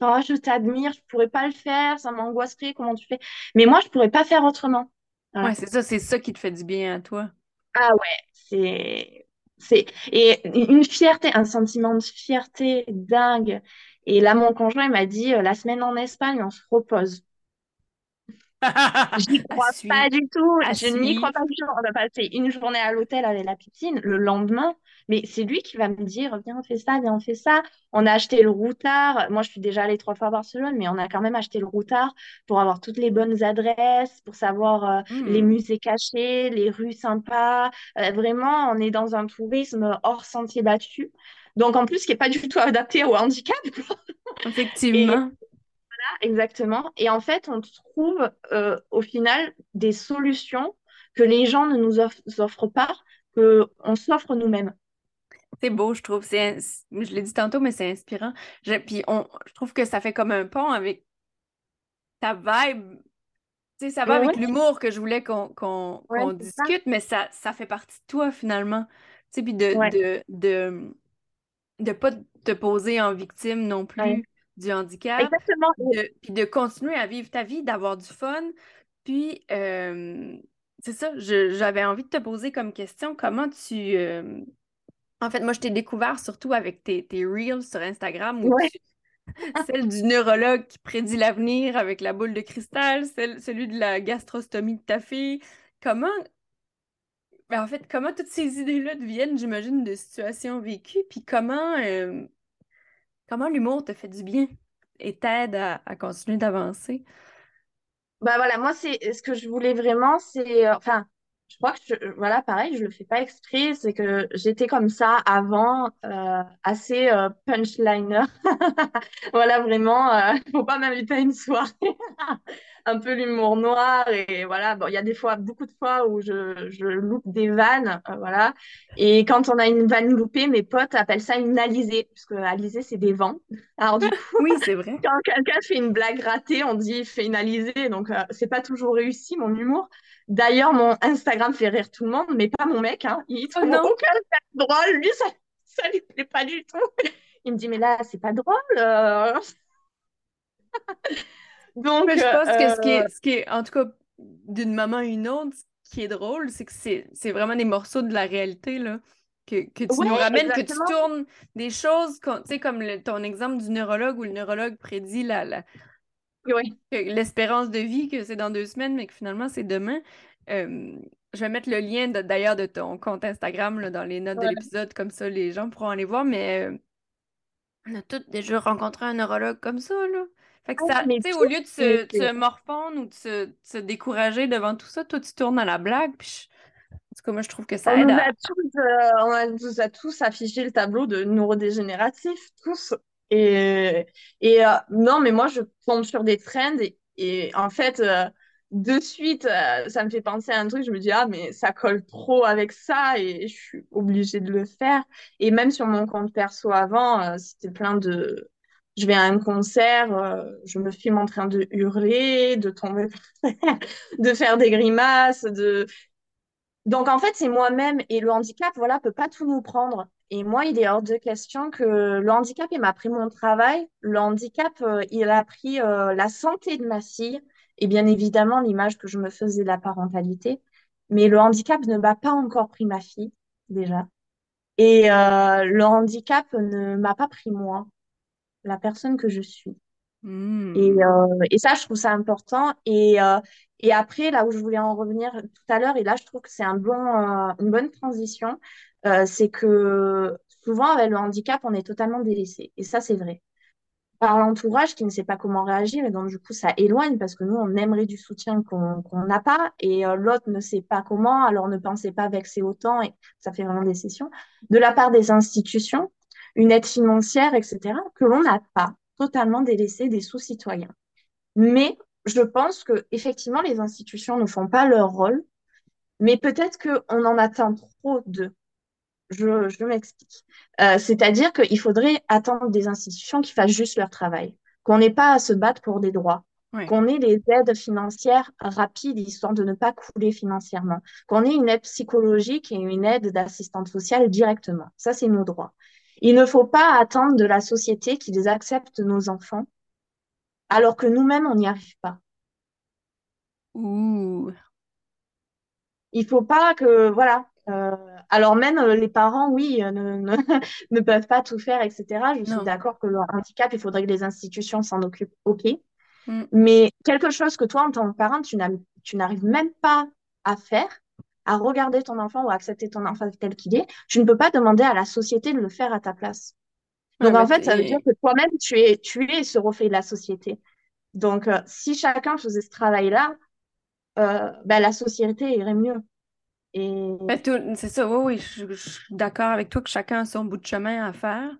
Oh, je t'admire, je pourrais pas le faire, ça m'angoisserait, comment tu fais? Mais moi, je pourrais pas faire autrement.
Ouais, c'est ça, c'est ça qui te fait du bien à toi.
Ah ouais, c'est, c'est, et une fierté, un sentiment de fierté dingue. Et là, mon conjoint m'a dit, euh, la semaine en Espagne, on se repose. J'y
À
crois pas du tout.
À
Je n'y crois pas du tout. On a passé une journée à l'hôtel avec la piscine. Le lendemain, mais c'est lui qui va me dire, viens, on fait ça, viens, on fait ça. On a acheté le routard. Moi, je suis déjà allée trois fois à Barcelone, mais on a quand même acheté le routard pour avoir toutes les bonnes adresses, pour savoir euh, les
Hmm.
musées cachés, les rues sympas. Euh, vraiment, on est dans un tourisme hors sentier battu. Donc, en plus, qui n'est pas du tout adapté au handicap. Et Exactement. Et en fait, on trouve euh, au final des solutions que les gens ne nous off- offrent pas, que on s'offre nous-mêmes.
C'est beau, je trouve. C'est, je l'ai dit tantôt, mais c'est inspirant. Je, puis on, je trouve que ça fait comme un pont avec ta vibe. Tu sais, ça va avec
Ouais,
l'humour que je voulais qu'on qu'on,
ouais,
qu'on
c'est ça.
discute, mais ça, ça fait partie de toi finalement. Tu sais, puis de,
Ouais,
de, de, de pas te poser en victime non plus du handicap,
Exactement.
de, puis de continuer à vivre ta vie, d'avoir du fun. Puis, euh, c'est ça, j'avais envie de te poser comme question, comment tu... euh, En fait, moi, je t'ai découvert surtout avec tes, tes reels sur Instagram où
Ouais.
tu... Celle du neurologue qui prédit l'avenir avec la boule de cristal, celle, celui de la gastrostomie de ta fille. Comment... ben, en fait, comment toutes ces idées-là te viennent, j'imagine, de situations vécues, puis comment... euh, Comment l'humour te fait du bien et t'aide à, continuer d'avancer?
Bah voilà, moi, c'est ce que je voulais vraiment, c'est, euh, enfin, je crois que, voilà, pareil, je le fais pas exprès, c'est que j'étais comme ça avant, euh, assez euh, punchliner. Voilà, vraiment, euh, faut pas m'inviter à une soirée. Un peu l'humour noir et voilà, bon, il y a des fois, beaucoup de fois où je, je loupe des vannes, euh, voilà. Et quand on a une vanne loupée, mes potes appellent ça une alizée, puisque alizée, c'est des vents. Alors du coup,
Oui, c'est vrai.
quand quelqu'un fait une blague ratée, on dit fait une alizée, donc euh, c'est pas toujours réussi mon humour. D'ailleurs, mon Instagram fait rire tout le monde, mais pas mon mec, hein. Il
Oh
trouve
non!
aucun drôle, lui ça, ça lui plaît pas du tout. Il me dit mais là c'est pas drôle. euh.
Mais
Donc
je pense que ce qui
euh,
est, ce qui est, en tout cas, d'une maman à une autre, ce qui est drôle, c'est que c'est, c'est vraiment des morceaux de la réalité, là, que, que tu
ouais,
nous ramènes, que tu tournes des choses, tu sais, comme le- ton exemple du neurologue où le neurologue prédit la, l'espérance de vie, que c'est dans deux semaines, mais que finalement c'est demain. Euh, je vais mettre le lien d'ailleurs de ton compte Instagram là, dans les notes de l'épisode, comme ça les gens pourront aller voir, mais euh, on a tous déjà rencontré un neurologue comme ça, là. Fait que
Ah,
ça, tu sais, au lieu de se, de se morfondre ou de se, de se décourager devant tout ça, toi tu tournes à la blague, puis je- en tout cas, moi je trouve que
on
ça aide
nous
à...
a tous, euh, on a- tous affiché le tableau de neurodégénératif, tous. Et, et euh, non, mais moi, je tombe sur des trends et, et en fait, euh, de suite, ça me fait penser à un truc. Je me dis, ah, mais ça colle trop avec ça et je suis obligée de le faire. Et même sur mon compte perso avant, c'était plein de. Je vais à un concert, euh, je me filme en train de hurler, de tomber, de faire des grimaces, donc en fait, c'est moi-même et le handicap, voilà, peut pas tout nous prendre. Et moi, il est hors de question que le handicap, il m'a pris mon travail. Le handicap, euh, il a pris euh, la santé de ma fille et bien évidemment l'image que je me faisais de la parentalité. Mais le handicap ne m'a pas encore pris ma fille, déjà. Et le handicap ne m'a pas pris moi, la personne que je suis.
Hmm.
Et, euh, et ça, je trouve ça important. Et, euh, et après, là où je voulais en revenir tout à l'heure, et là, je trouve que c'est un bon, euh, une bonne transition, c'est que souvent, avec le handicap, on est totalement délaissé. Et ça, c'est vrai. Par l'entourage qui ne sait pas comment réagir, et donc du coup, ça éloigne parce que nous, on aimerait du soutien qu'on n'a pas, et l'autre ne sait pas comment, alors ne pensez pas vexer autant, et ça fait vraiment des sessions. De la part des institutions, une aide financière, etc., que l'on n'a pas totalement délaissé des sous-citoyens. Mais je pense que effectivement, les institutions ne font pas leur rôle, mais peut-être qu'on en attend trop d'eux. Je, je m'explique. Euh, c'est-à-dire qu'il faudrait attendre des institutions qui fassent juste leur travail, qu'on n'ait pas à se battre pour des droits, qu'on ait des aides financières rapides, histoire de ne pas couler financièrement, qu'on ait une aide psychologique et une aide d'assistante sociale directement. Ça, c'est nos droits. Il ne faut pas attendre de la société qu'ils acceptent nos enfants, alors que nous-mêmes, on n'y arrive pas.
Ouh.
Il faut pas que, voilà. euh, alors même euh, les parents, oui, euh, ne, ne, ne peuvent pas tout faire, etc. Je suis d'accord que le handicap, il faudrait que les institutions s'en occupent, ok.
Mm.
Mais quelque chose que toi, en tant que parent, tu n'arrives même pas à faire, à regarder ton enfant ou à accepter ton enfant tel qu'il est, tu ne peux pas demander à la société de le faire à ta place.
Ouais,
Donc en fait, ça veut dire que toi-même, tu es, tu es ce reflet de la société. Donc euh, si chacun faisait ce travail-là, euh, ben, la société irait mieux. Et
Ben, c'est ça, oui, oui, je, je suis d'accord avec toi que chacun a son bout de chemin à faire.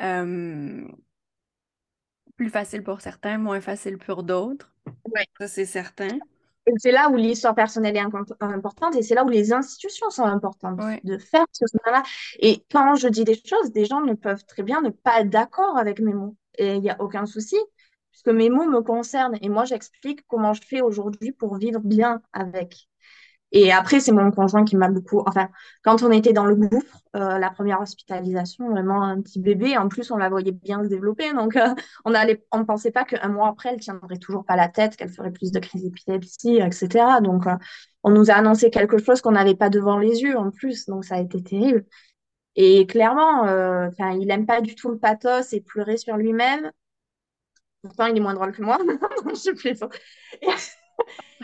Euh, plus facile pour certains, moins facile pour d'autres.
Ouais.
Ça, c'est certain.
Et c'est là où l'histoire personnelle est importante et c'est là où les institutions sont importantes
Ouais.
de faire ce chemin-là. Et quand je dis des choses, des gens ne peuvent très bien ne pas être d'accord avec mes mots. Et il n'y a aucun souci, puisque mes mots me concernent. Et moi, j'explique comment je fais aujourd'hui pour vivre bien avec. Et après, c'est mon conjoint qui m'a beaucoup. Enfin, quand on était dans le gouffre, euh, la première hospitalisation, vraiment un petit bébé, en plus, on la voyait bien se développer. Donc, euh, on ne pensait pas qu'un mois après, elle tiendrait toujours pas la tête, qu'elle ferait plus de crises d'épilepsie, etc. Donc, euh, on nous a annoncé quelque chose qu'on n'avait pas devant les yeux en plus. Donc, ça a été terrible. Et clairement, il aime pas du tout le pathos et pleurer sur lui-même. Pourtant, il est moins drôle que moi. je plaisante. Et,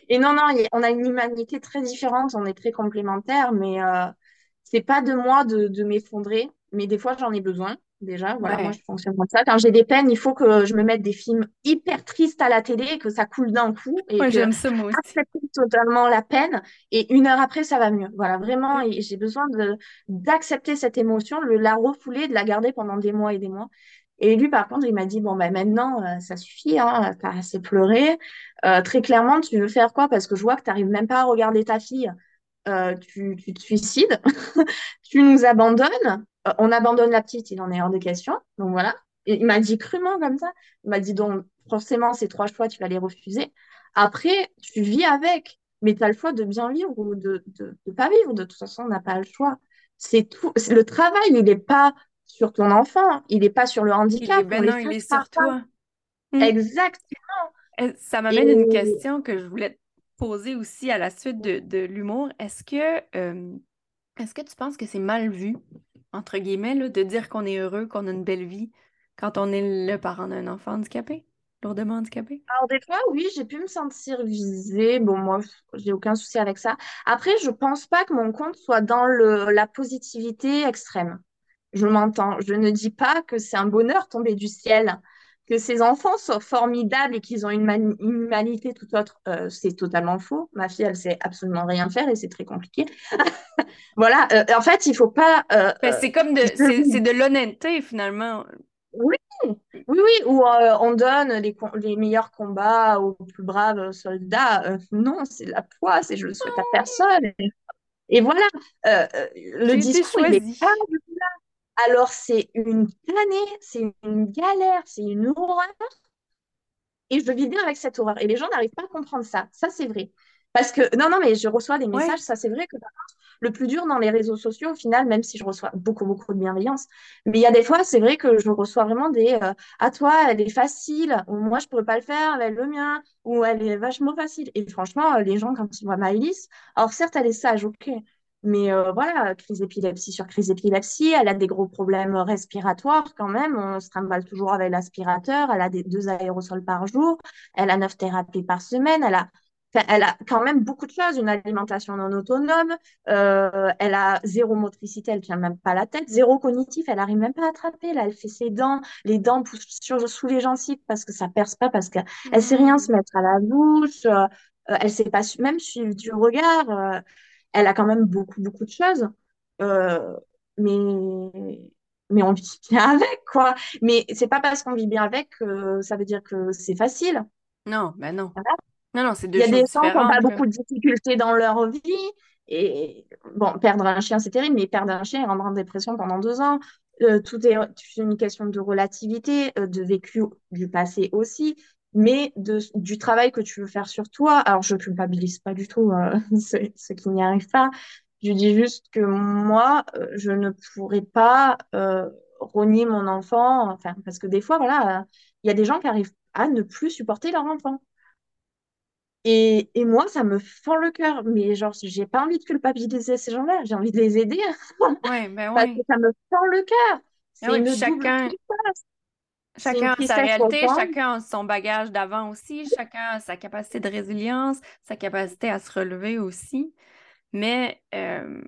et non, non, on a une humanité très différente, on est très complémentaires, mais euh, c'est pas de moi de, de m'effondrer. Mais des fois, j'en ai besoin. Déjà, voilà, moi, je fonctionne comme ça. Quand j'ai des peines, il faut que je me mette des films hyper tristes à la télé, que ça coule d'un coup et
Ouais, j'aime ça, moi aussi.
totalement la peine. Et une heure après, ça va mieux. Voilà, vraiment, et j'ai besoin de d'accepter cette émotion, de la refouler, de la garder pendant des mois et des mois. Et lui, par contre, il m'a dit, bon, ben maintenant, euh, ça suffit, hein, t'as assez pleuré. Euh, très clairement, tu veux faire quoi? Parce que je vois que tu n'arrives même pas à regarder ta fille. Euh, tu, tu te suicides, tu nous abandonnes. On abandonne la petite, il en est hors de question. Donc voilà. Il m'a dit crûment comme ça. Il m'a dit, donc, forcément, ces trois choix, tu vas les refuser. Après, tu vis avec, mais tu as le choix de bien vivre ou de de pas vivre. De toute façon, on n'a pas le choix. C'est tout. Le travail, il n'est pas sur ton enfant, il n'est pas sur le
Il est,
handicap.
Ben non, il est sur toi. Mm.
Exact.
Eh, Ça
Et
m'amène une question que je voulais te poser aussi à la suite de, de l'humour. Est-ce que, euh, est-ce que tu penses que c'est mal vu, entre guillemets, là, de dire qu'on est heureux, qu'on a une belle vie quand on est le parent d'un enfant handicapé, lourdement handicapé?
Alors, des fois, oui, j'ai pu me sentir visée. Bon, moi, j'ai aucun souci avec ça. Après, je pense pas que mon compte soit dans le, la positivité extrême. Je m'entends. Je ne dis pas que c'est un bonheur tombé du ciel, que ces enfants sont formidables et qu'ils ont une, mani- une humanité tout autre. Euh, c'est totalement faux. Ma fille, elle sait absolument rien faire et c'est très compliqué. Voilà. euh, en fait, il faut pas. euh,
Ben, c'est comme de, c'est, de l'honnêteté, finalement.
oui, oui, oui, où on donne les, meilleurs combats aux plus braves soldats. Non, c'est la poisse et je le souhaite à personne. Et, voilà, euh, le discours, il est pas. Alors, c'est une tannée, c'est une galère, c'est une horreur. Et je vis bien avec cette horreur. Et les gens n'arrivent pas à comprendre ça. Ça, c'est vrai. Parce que, non, non, mais je reçois des
Ouais.
messages, ça c'est vrai que le plus dur dans les réseaux sociaux, au final, même si je reçois beaucoup, beaucoup de bienveillance, mais il y a des fois, c'est vrai que je reçois vraiment des euh, à toi, elle est facile, ou moi, je pourrais pas le faire, elle est le mien, ou elle est vachement facile. Et franchement, euh, les gens, quand ils voient Maëlys, alors certes, elle est sage, ok, mais euh, voilà, crise d'épilepsie sur crise d'épilepsie, elle a des gros problèmes respiratoires quand même, on se trimballe toujours avec l'aspirateur, elle a des, deux aérosols par jour, elle a neuf thérapies par semaine, elle a elle a quand même beaucoup de choses, une alimentation non autonome, euh, elle a zéro motricité, elle tient même pas la tête, zéro cognitif, elle arrive même pas à attraper, là, elle fait ses dents, les dents poussent sur, sous les gencives parce que ça perce pas, parce qu'elle ne sait rien se mettre à la bouche, euh, elle sait pas même suivre du regard, euh, elle a quand même beaucoup, beaucoup de choses, euh, mais, mais on vit bien avec, quoi. Mais c'est pas parce qu'on vit bien avec que ça veut dire que c'est facile.
Non, ben non. Non, non, c'est
Il y a des gens qui n'ont pas beaucoup de difficultés dans leur vie. Et bon, perdre un chien, c'est terrible, mais perdre un chien et rendre en dépression pendant deux ans, euh, tout est une question de relativité, euh, de vécu du passé aussi, mais de, du travail que tu veux faire sur toi. Alors, je culpabilise pas du tout euh, ceux, ceux qui n'y arrivent pas. Je dis juste que moi, euh, je ne pourrais pas euh, renier mon enfant, enfin, parce que des fois, voilà, euh, il y a des gens qui arrivent à ne plus supporter leur enfant. Et, et moi, ça me fend le cœur. Mais genre, j'ai pas envie de culpabiliser ces gens-là. J'ai envie de les aider
Ouais, ben
parce que
ouais.
ça me fend le cœur.
Ah
C'est
oui,
une
chacun, chacun a sa réalité, chacun a son bagage d'avant aussi, chacun a sa capacité de résilience, sa capacité à se relever aussi. Mais euh,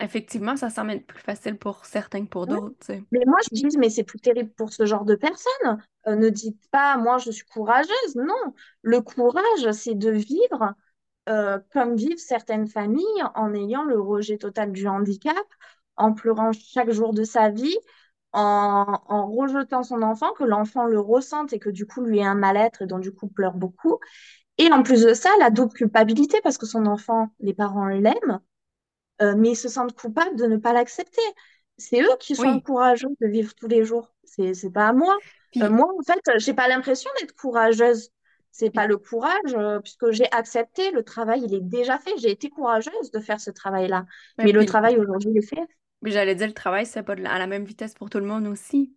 effectivement, ça semble être plus facile pour certains que pour d'autres.
Mais moi, je dis, mais c'est plus terrible pour ce genre de personnes. Euh, ne dites pas, moi, je suis courageuse. Non, le courage, c'est de vivre euh, comme vivent certaines familles en ayant le rejet total du handicap, en pleurant chaque jour de sa vie, en, en rejetant son enfant, que l'enfant le ressente et que du coup lui ait un mal-être et donc du coup pleure beaucoup. Et en plus de ça, la double culpabilité parce que son enfant, les parents l'aiment, euh, mais ils se sentent coupables de ne pas l'accepter. C'est eux qui sont
Oui.
courageux de vivre tous les jours. C'est, c'est pas à moi. Euh, moi, en fait, j'ai pas l'impression d'être courageuse. C'est pas le courage, euh, puisque j'ai accepté le travail, il est déjà fait. J'ai été courageuse de faire ce travail-là. Mais le travail aujourd'hui, il est fait.
J'allais dire, le travail, c'est pas à la même vitesse pour tout le monde aussi.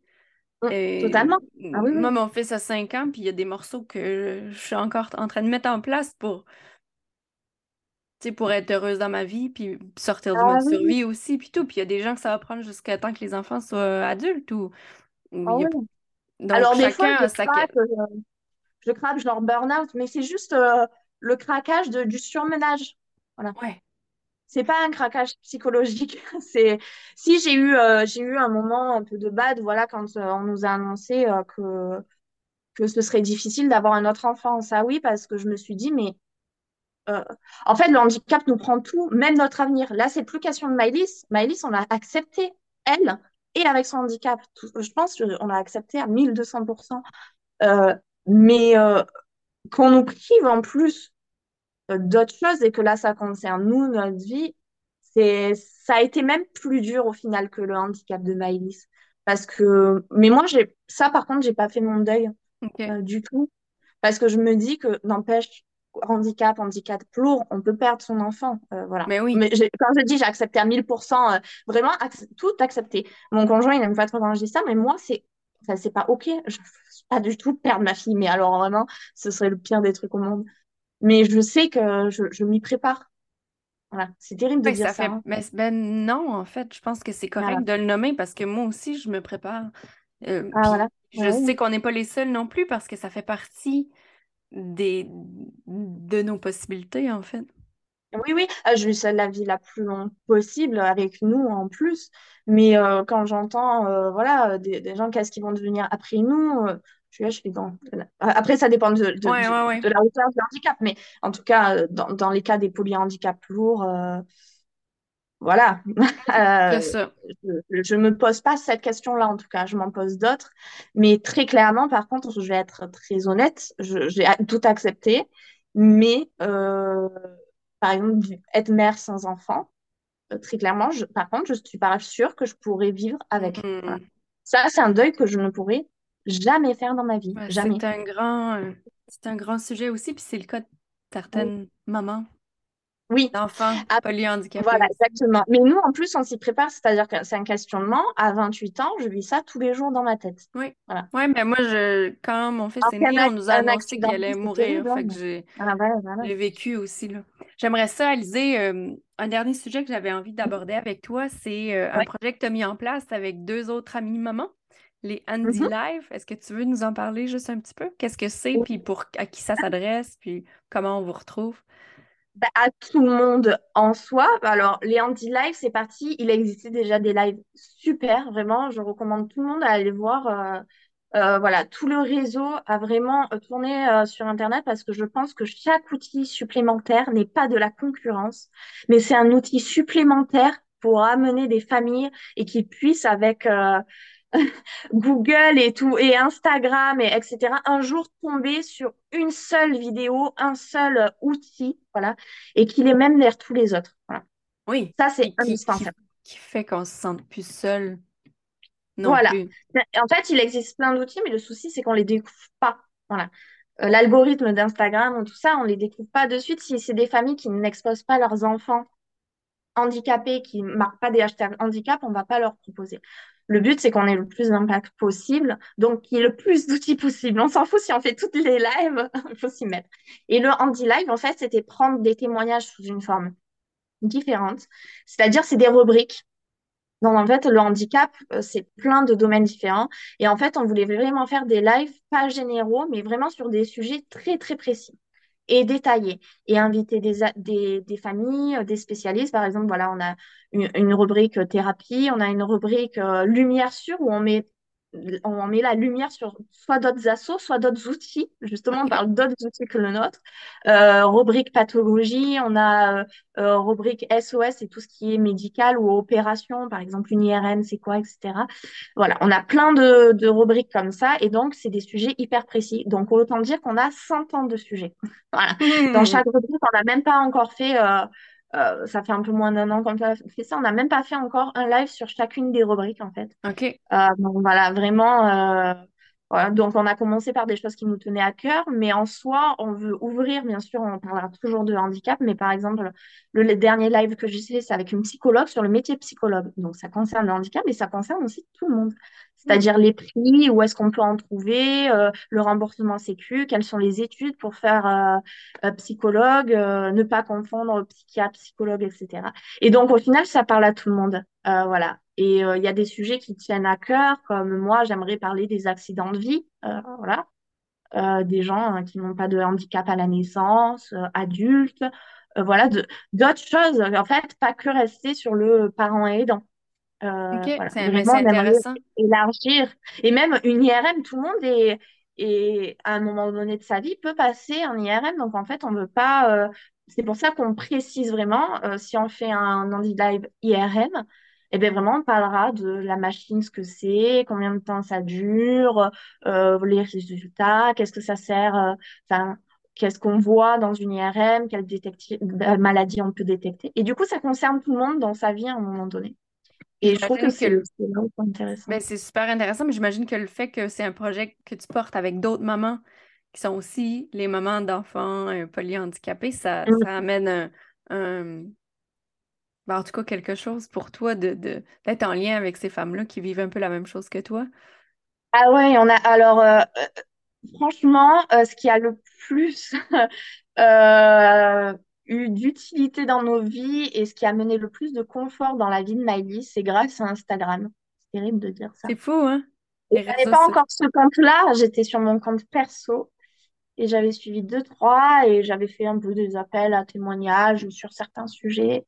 Mm,
Et
totalement. Ah oui, oui.
moi, mon fils a 5 ans, puis il y a des morceaux que je suis encore en train de mettre en place pour, pour être heureuse dans ma vie, puis sortir du
Ah
mode
oui,
survie aussi, puis tout. Puis il y a des gens que ça va prendre jusqu'à temps que les enfants soient adultes ou, ou
Ah
a... Donc,
Alors, des fois,
chacun
je
a sa...
craque, euh, je craque genre burn-out, mais c'est juste euh, le craquage de, du surmenage. Voilà.
Ouais.
C'est pas un craquage psychologique. C'est si j'ai eu euh, j'ai eu un moment un peu de bad, voilà, quand euh, on nous a annoncé euh, que ce serait difficile d'avoir un autre enfant. Ça oui, parce que je me suis dit mais en fait le handicap nous prend tout, même notre avenir. Là, c'est plus question de Maëlys. Maëlys, on l'a accepté elle et avec son handicap. Je pense qu'on l'a accepté à 1200%. Euh, mais qu'on nous prive en plus d'autres choses et que là, ça concerne nous, notre vie, c'est, ça a été même plus dur au final que le handicap de Maëlys. Parce que, mais moi, j'ai, ça, par contre, j'ai pas fait mon deuil euh, du tout. Parce que je me dis que, n'empêche, handicap, handicap lourd, on peut perdre son enfant. euh, voilà.
Mais oui.
Mais quand je dis j'ai accepté à 1000%, euh, vraiment, ac- tout accepté. Mon conjoint, il aime pas trop quand je dis ça, mais moi, c'est, enfin, c'est pas OK. Je veux pas du tout perdre ma fille, mais alors vraiment, ce serait le pire des trucs au monde. Mais je sais que je, je m'y prépare. Voilà, c'est terrible de
Ouais,
dire
ça
ça.
fait...
hein.
C- ben non, en fait, je pense que c'est
Voilà.
correct de le nommer parce que moi aussi, je me prépare. Euh,
Ah, voilà.
je
Ouais.
sais qu'on n'est pas les seuls non plus parce que ça fait partie des... de nos possibilités, en fait.
Oui, oui, euh, je souhaite la vie la plus longue possible avec nous en plus. Mais euh, quand j'entends euh, voilà, des, des gens, qu'est-ce qu'ils vont devenir après nous, je suis euh, Après, ça dépend de, de,
Ouais,
du-
ouais, ouais.
de la hauteur du handicap. Mais en tout cas, euh, dans, dans les cas des polyhandicaps lourds, euh, voilà. Euh, je ne me pose pas cette question-là, en tout cas, je m'en pose d'autres. Mais très clairement, par contre, je vais être très honnête, j'ai tout accepté. Mais, euh, par exemple, être mère sans enfant, très clairement, je- par contre, je ne suis pas sûre que je pourrais vivre avec. Voilà.
Mhm.
Ça, c'est un deuil que je ne pourrais jamais faire dans ma vie.
Ouais,
Jamais.
c'est un grand... euh, C'est un grand sujet aussi, puis c'est le cas certaines mamans
oui.
D'enfants polyhandicapés.
Voilà, exactement. Mais nous, en plus, on s'y prépare, c'est-à-dire que c'est un questionnement. À 28 ans, je vis ça tous les jours dans ma tête.
Oui. Voilà. Ouais, mais moi, je, quand mon fils est né, on nous a annoncé qu'il allait mourir. Fait que j'ai ah, vécu aussi. Là. J'aimerais ça, Alizé, euh, un dernier sujet que j'avais envie d'aborder avec toi, c'est euh, un projet que tu as mis en place avec deux autres amis mamans, les Andy mm-hmm. Live. Est-ce que tu veux nous en parler juste un petit peu? Qu'est-ce que c'est, puis pour à qui ça s'adresse, puis comment on vous retrouve?
Bah, à tout le monde en soi. Alors, les Andy Live, c'est parti. Il existait déjà des lives super, vraiment. Je recommande tout le monde à aller voir. Euh, euh, voilà, tout le réseau a vraiment euh, tourné sur Internet parce que je pense que chaque outil supplémentaire n'est pas de la concurrence, mais c'est un outil supplémentaire pour amener des familles et qui puissent, avec Google et tout, et Instagram, et etc., un jour tomber sur une seule vidéo, un seul outil, voilà, et qu'il est même vers tous les autres. Voilà.
Oui.
Ça, c'est indispensable.
Qui, fait qu'on se sente plus seul.
Non voilà. En fait, il existe plein d'outils, mais le souci, c'est qu'on les découvre pas. Voilà. Euh, l'algorithme d'Instagram ou tout ça, on les découvre pas de suite si c'est des familles qui n'exposent pas leurs enfants handicapés, qui ne marquent pas des hashtags handicap, on va pas leur proposer. Le but, c'est qu'on ait le plus d'impact possible, donc qu'il y ait le plus d'outils possible. On s'en fout si on fait toutes les lives, il faut s'y mettre. Et le Handy Live, en fait, c'était prendre des témoignages sous une forme différente. C'est-à-dire, c'est des rubriques. Donc, en fait, le handicap, euh, c'est plein de domaines différents. Et en fait, on voulait vraiment faire des lives, pas généraux, mais vraiment sur des sujets très, très précis et détailler et inviter des, des, familles, euh, des spécialistes. Par exemple, voilà, on a une, rubrique euh, thérapie, on a une rubrique euh, lumière sûre où on met on met la lumière sur soit d'autres assos, soit d'autres outils. Justement, on parle d'autres outils que le nôtre. Euh, rubrique pathologie, on a euh, rubrique SOS et tout ce qui est médical ou opération, par exemple une IRM, c'est quoi, etc. Voilà, on a plein de, de rubriques comme ça et donc c'est des sujets hyper précis. Donc autant dire qu'on a 100 ans de sujets. voilà. Dans mmh. chaque rubrique, on n'a même pas encore fait euh, euh, ça fait un peu moins d'un an qu'on fait ça. On n'a même pas fait encore un live sur chacune des rubriques, en fait.
OK.
Euh, donc voilà, vraiment, euh, donc, on a commencé par des choses qui nous tenaient à cœur, mais en soi, on veut ouvrir, bien sûr, on parlera toujours de handicap, mais par exemple, le, dernier live que j'ai fait, c'est avec une psychologue sur le métier psychologue. Donc, ça concerne le handicap, mais ça concerne aussi tout le monde. C'est-à-dire les prix, où est-ce qu'on peut en trouver, euh, le remboursement sécu, quelles sont les études pour faire euh, euh, psychologue, ne pas confondre psychiatre, psychologue, etc. Et donc, au final, ça parle à tout le monde. voilà. Et euh, il y a des sujets qui tiennent à cœur, comme moi, j'aimerais parler des accidents de vie, euh, voilà, euh, des gens hein, qui n'ont pas de handicap à la naissance, adultes, voilà, d'autres choses. En fait, pas que rester sur le parent aidant.
Ok, c'est intéressant.
Élargir. Et même une IRM, tout le monde est, et à un moment donné de sa vie peut passer en IRM. Donc en fait, on ne veut pas. c'est pour ça qu'on précise vraiment si on fait un Andy Live IRM, et eh bien vraiment, on parlera de la machine, ce que c'est, combien de temps ça dure, euh, les résultats, qu'est-ce que ça sert, euh, enfin, qu'est-ce qu'on voit dans une IRM, quelle euh, maladie on peut détecter. Et du coup, ça concerne tout le monde dans sa vie à un moment donné. Et je trouve que c'est intéressant.
Ben, c'est super intéressant, mais j'imagine que le fait que c'est un projet que tu portes avec d'autres mamans qui sont aussi les mamans d'enfants polyhandicapés, ça, mm. ça amène un, ben, en tout cas, quelque chose pour toi de, d'être en lien avec ces femmes-là qui vivent un peu la même chose que toi?
Ah ouais, on a alors euh, euh, franchement, euh, ce qui a le plus eu d'utilité dans nos vies et ce qui a mené le plus de confort dans la vie de Miley, c'est grâce à Instagram. C'est terrible de dire ça.
C'est fou, hein?
Je n'avais pas encore ce compte-là, j'étais sur mon compte perso et j'avais suivi deux, trois et j'avais fait un peu des appels à témoignages sur certains sujets.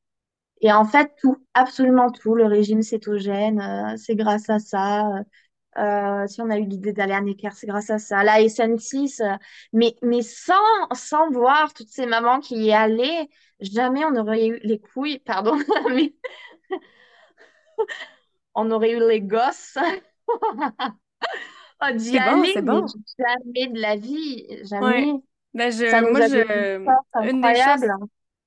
Et en fait, tout, absolument tout, le régime cétogène, euh, c'est grâce à ça. Euh, si on a eu l'idée d'aller à Necker, c'est grâce à ça. La SN6, euh, mais, mais sans, sans voir toutes ces mamans qui y allaient, jamais on aurait eu les couilles, pardon, mais on aurait eu les gosses oh, d'y aller, bon. jamais de la vie, jamais.
Ben, je, moi, je, une des choses,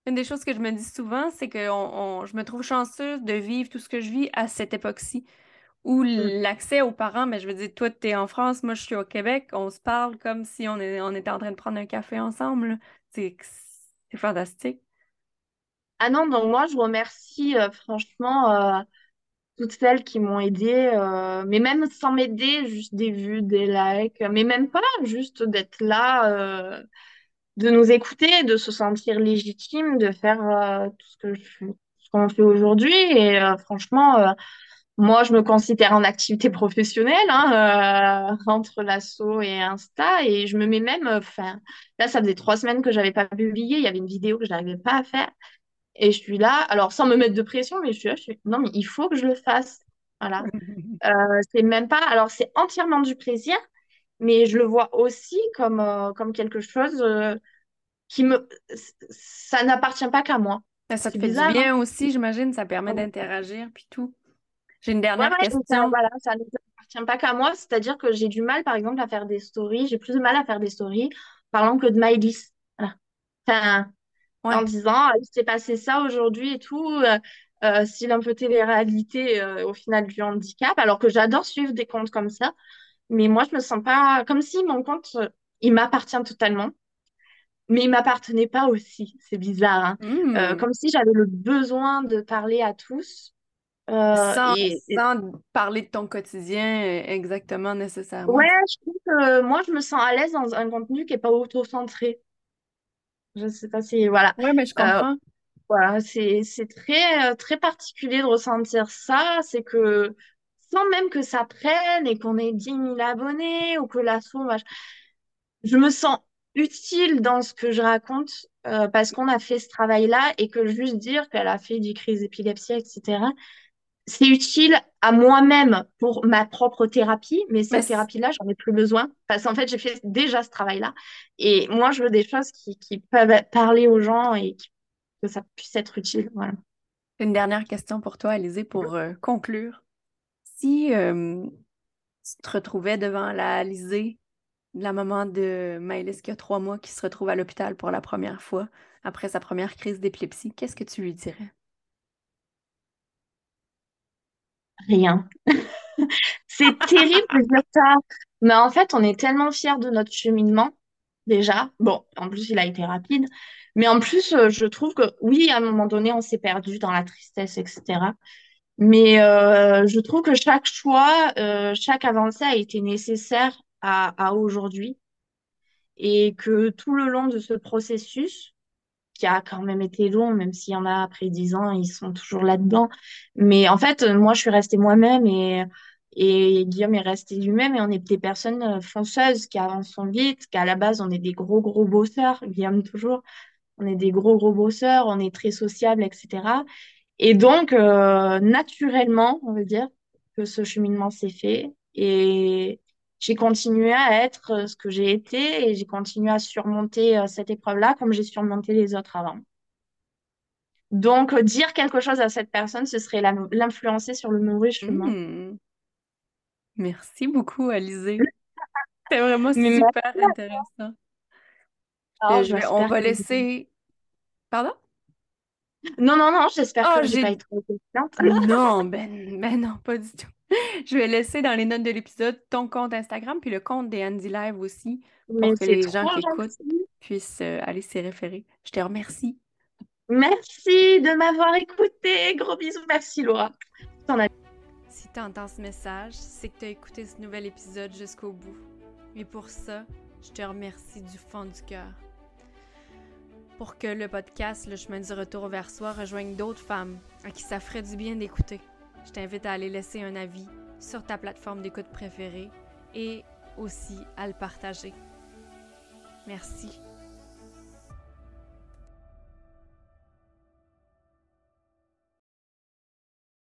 une des choses que je me dis souvent, c'est que je me trouve chanceuse de vivre tout ce que je vis à cette époque-ci, où mm. l'accès aux parents, mais je veux dire, toi, tu es en France, moi, je suis au Québec, on se parle comme si on, est, on était en train de prendre un café ensemble. C'est fantastique.
Ah non, donc moi, je remercie euh, franchement euh, toutes celles qui m'ont aidé, euh, mais même sans m'aider, juste des vues, des likes, mais même pas, juste d'être là, de nous écouter, de se sentir légitime, de faire tout ce qu'on fait aujourd'hui. Et franchement, moi, je me considère en activité professionnelle hein, euh, entre l'asso et Insta, et je me mets même, enfin, là, ça faisait trois semaines que j'avais pas publié, il y avait une vidéo que je n'arrivais pas à faire. Et je suis là, alors sans me mettre de pression, mais je suis là, je suis, non, mais il faut que je le fasse. Voilà. Euh, c'est même pas, alors c'est entièrement du plaisir, mais je le vois aussi comme, euh, comme quelque chose euh, qui me, ça n'appartient pas qu'à moi.
Ça, te fait du
hein?
bien aussi, j'imagine, ça permet d'interagir puis tout. J'ai une dernière
ouais, mais ça,
question.
voilà, ça ne m'appartient pas qu'à moi, c'est-à-dire que j'ai du mal, par exemple, à faire des stories, j'ai plus de mal à faire des stories parlant que de Maëlys. Voilà. Enfin, en disant, ah, il s'est passé ça aujourd'hui et tout, euh, euh, style un peu télé-réalité euh, au final du handicap, alors que j'adore suivre des comptes comme ça, mais moi je me sens pas comme si mon compte, euh, il m'appartient totalement, mais il m'appartenait pas aussi, c'est bizarre, hein. Euh,
Hmm.
comme si j'avais le besoin de parler à tous, euh,
Sans,
et, et
sans parler de ton quotidien euh, exactement nécessairement.
ouais, je trouve que moi je me sens à l'aise dans un contenu qui est pas auto-centré. Je sais pas si, voilà.
Ouais, mais je
Euh,
comprends.
Voilà, c'est c'est très très particulier de ressentir ça, c'est que sans même que ça prenne et qu'on ait dix mille abonnés ou que l'assaut, mach- je me sens utile dans ce que je raconte euh, parce qu'on a fait ce travail-là et que juste dire qu'elle a fait des crises d'épilepsie, etc. C'est utile à moi-même pour ma propre thérapie, mais cette
c-
thérapie-là, j'en ai plus besoin parce qu'en fait, j'ai fait déjà ce travail-là et moi, je veux des choses qui, qui peuvent parler aux gens et qui- que ça puisse être utile. Voilà.
une dernière question pour toi, Alizée, pour euh, conclure. Si euh, tu te retrouvais devant la Alizée, la maman de Maëlys qui a trois mois, qui se retrouve à l'hôpital pour la première fois après sa première crise d'épilepsie, qu'est-ce que tu lui dirais?
Rien. C'est terrible de dire ça. Mais en fait, on est tellement fiers de notre cheminement, déjà. Bon, en plus, il a été rapide. Mais en plus, euh, je trouve que oui, à un moment donné, on s'est perdu dans la tristesse, etc. Mais euh, je trouve que chaque choix, euh, chaque avancée a été nécessaire à, à aujourd'hui. Et que tout le long de ce processus, qui a quand même été long, même s'il y en a après dix ans, ils sont toujours là-dedans. Mais en fait, euh, moi, je suis restée moi-même et, et Guillaume est resté lui-même et on est des personnes euh, fonceuses qui avancent vite, qu'à la base, on est des gros, gros bosseurs, Guillaume toujours. On est des gros, gros bosseurs, on est très sociables, etc. Et donc, euh, naturellement, on veut dire que ce cheminement s'est fait et j'ai continué à être euh, ce que j'ai été et j'ai continué à surmonter euh, cette épreuve-là comme j'ai surmonté les autres avant. Donc, euh, dire quelque chose à cette personne, ce serait l'influencer sur le mauvais chemin.
Hmm. Merci beaucoup, Alizée. C'était vraiment super intéressant. je vais, on va laisser. Pardon?
Non, non, non, j'espère
Oh,
que j'ai pas été trop.
Non, ben, ben non, pas du tout. Je vais laisser dans les notes de l'épisode ton compte Instagram puis le compte des Andy Live aussi
Mais
pour que les gens qui écoutent puissent euh, aller s'y référer. Je te remercie.
Merci de m'avoir écouté. Gros bisous. Merci, Laura. As
Si tu entends ce message, c'est que tu as écouté ce nouvel épisode jusqu'au bout. Et pour ça, je te remercie du fond du cœur. Pour que le podcast Le chemin du retour vers soi rejoigne d'autres femmes à qui ça ferait du bien d'écouter, je t'invite à aller laisser un avis sur ta plateforme d'écoute préférée et aussi à le partager. Merci